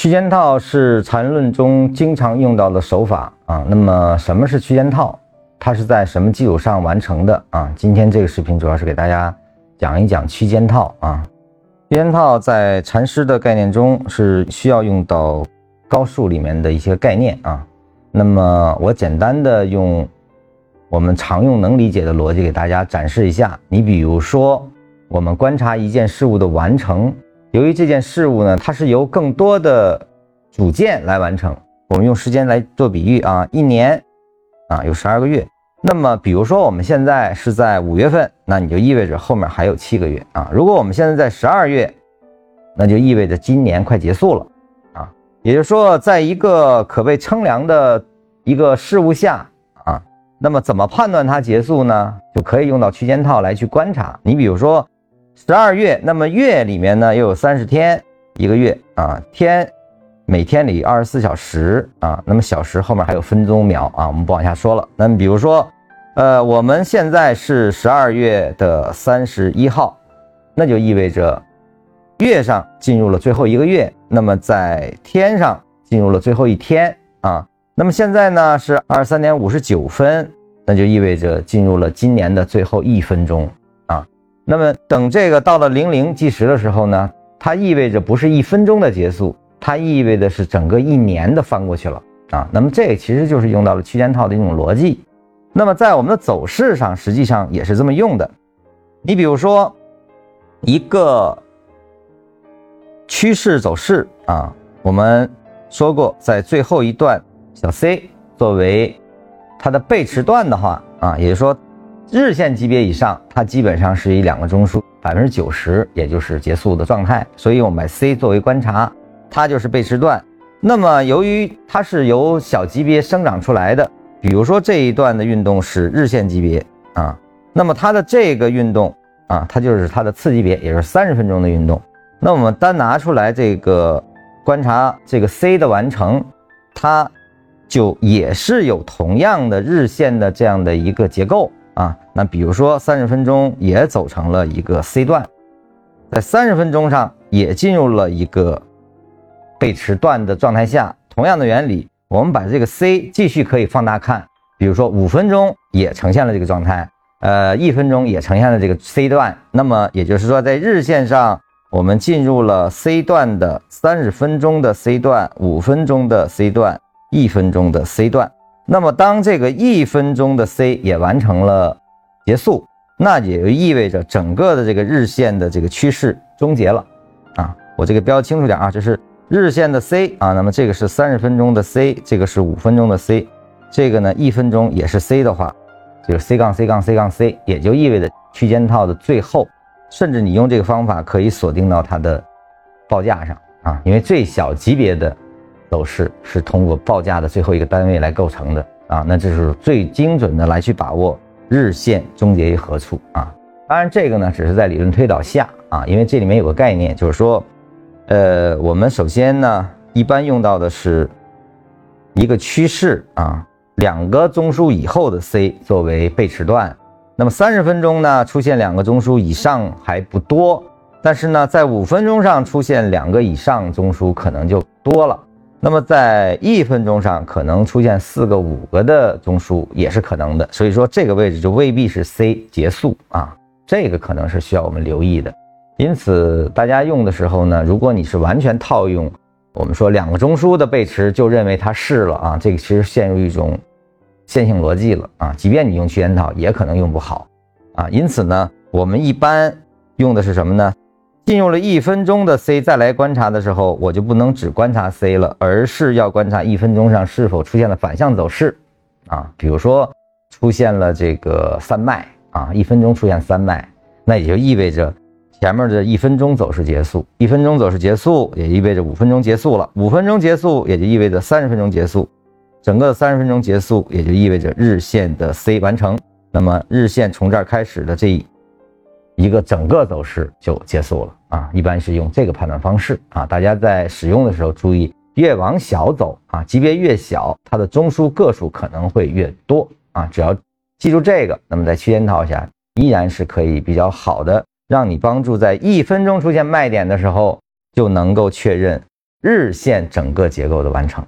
区间套是缠论中经常用到的手法啊。那么什么是区间套？它是在什么基础上完成的啊？今天这个视频主要是给大家讲一讲区间套啊。区间套在禅师的概念中是需要用到高数里面的一些概念啊。那么我简单的用我们常用能理解的逻辑给大家展示一下。你比如说，我们观察一件事物的完成。由于这件事物呢，它是由更多的组件来完成。我们用时间来做比喻啊，一年啊有十二个月。那么，比如说我们现在是在五月份，那你就意味着后面还有七个月啊。如果我们现在在十二月，那就意味着今年快结束了啊。也就是说，在一个可被称量的一个事物下啊，那么怎么判断它结束呢？就可以用到区间套来去观察。你比如说。十二月，那么月里面呢又有三十天一个月啊，天每天里二十四小时啊，那么小时后面还有分钟秒啊，我们不往下说了。那么比如说，呃，我们现在是十二月的三十一号，那就意味着月上进入了最后一个月，那么在天上进入了最后一天啊。那么现在呢是二十三点五十九分，那就意味着进入了今年的最后一分钟。那么等这个到了零零计时的时候呢，它意味着不是一分钟的结束，它意味着是整个一年的翻过去了啊。那么这其实就是用到了区间套的一种逻辑。那么在我们的走势上，实际上也是这么用的。你比如说一个趋势走势啊，我们说过，在最后一段小 c 作为它的背驰段的话啊，也就是说。日线级别以上，它基本上是以两个中枢百分之九十，也就是结束的状态。所以我们把 C 作为观察，它就是背驰段。那么由于它是由小级别生长出来的，比如说这一段的运动是日线级别啊，那么它的这个运动啊，它就是它的次级别，也就是三十分钟的运动。那我们单拿出来这个观察这个 C 的完成，它就也是有同样的日线的这样的一个结构。啊，那比如说三十分钟也走成了一个 C 段，在三十分钟上也进入了一个背驰段的状态下，同样的原理，我们把这个 C 继续可以放大看，比如说五分钟也呈现了这个状态，呃，一分钟也呈现了这个 C 段，那么也就是说，在日线上我们进入了 C 段的三十分钟的 C 段，五分钟的 C 段，一分钟的 C 段。那么，当这个一分钟的 C 也完成了结束，那也就意味着整个的这个日线的这个趋势终结了啊！我这个标清楚点啊，这是日线的 C 啊。那么这个是三十分钟的 C，这个是五分钟的 C，这个呢一分钟也是 C 的话，就是 C 杠 C 杠 C 杠 C，也就意味着区间套的最后，甚至你用这个方法可以锁定到它的报价上啊，因为最小级别的。走势是通过报价的最后一个单位来构成的啊，那这是最精准的来去把握日线终结于何处啊。当然，这个呢只是在理论推导下啊，因为这里面有个概念，就是说，呃，我们首先呢一般用到的是一个趋势啊，两个中枢以后的 C 作为背驰段。那么三十分钟呢出现两个中枢以上还不多，但是呢在五分钟上出现两个以上中枢可能就多了。那么在一分钟上可能出现四个、五个的中枢也是可能的，所以说这个位置就未必是 C 结束啊，这个可能是需要我们留意的。因此，大家用的时候呢，如果你是完全套用我们说两个中枢的背驰就认为它是了啊，这个其实陷入一种线性逻辑了啊，即便你用区间套也可能用不好啊。因此呢，我们一般用的是什么呢？进入了一分钟的 C，再来观察的时候，我就不能只观察 C 了，而是要观察一分钟上是否出现了反向走势啊。比如说出现了这个三脉啊，一分钟出现三脉，那也就意味着前面的一分钟走势结束，一分钟走势结束也意味着五分钟结束了，五分钟结束也就意味着三十分钟结束，整个三十分钟结束也就意味着日线的 C 完成，那么日线从这儿开始的这一。一个整个走势就结束了啊，一般是用这个判断方式啊。大家在使用的时候注意，越往小走啊，级别越小，它的中枢个数可能会越多啊。只要记住这个，那么在区间套下依然是可以比较好的，让你帮助在一分钟出现卖点的时候就能够确认日线整个结构的完成。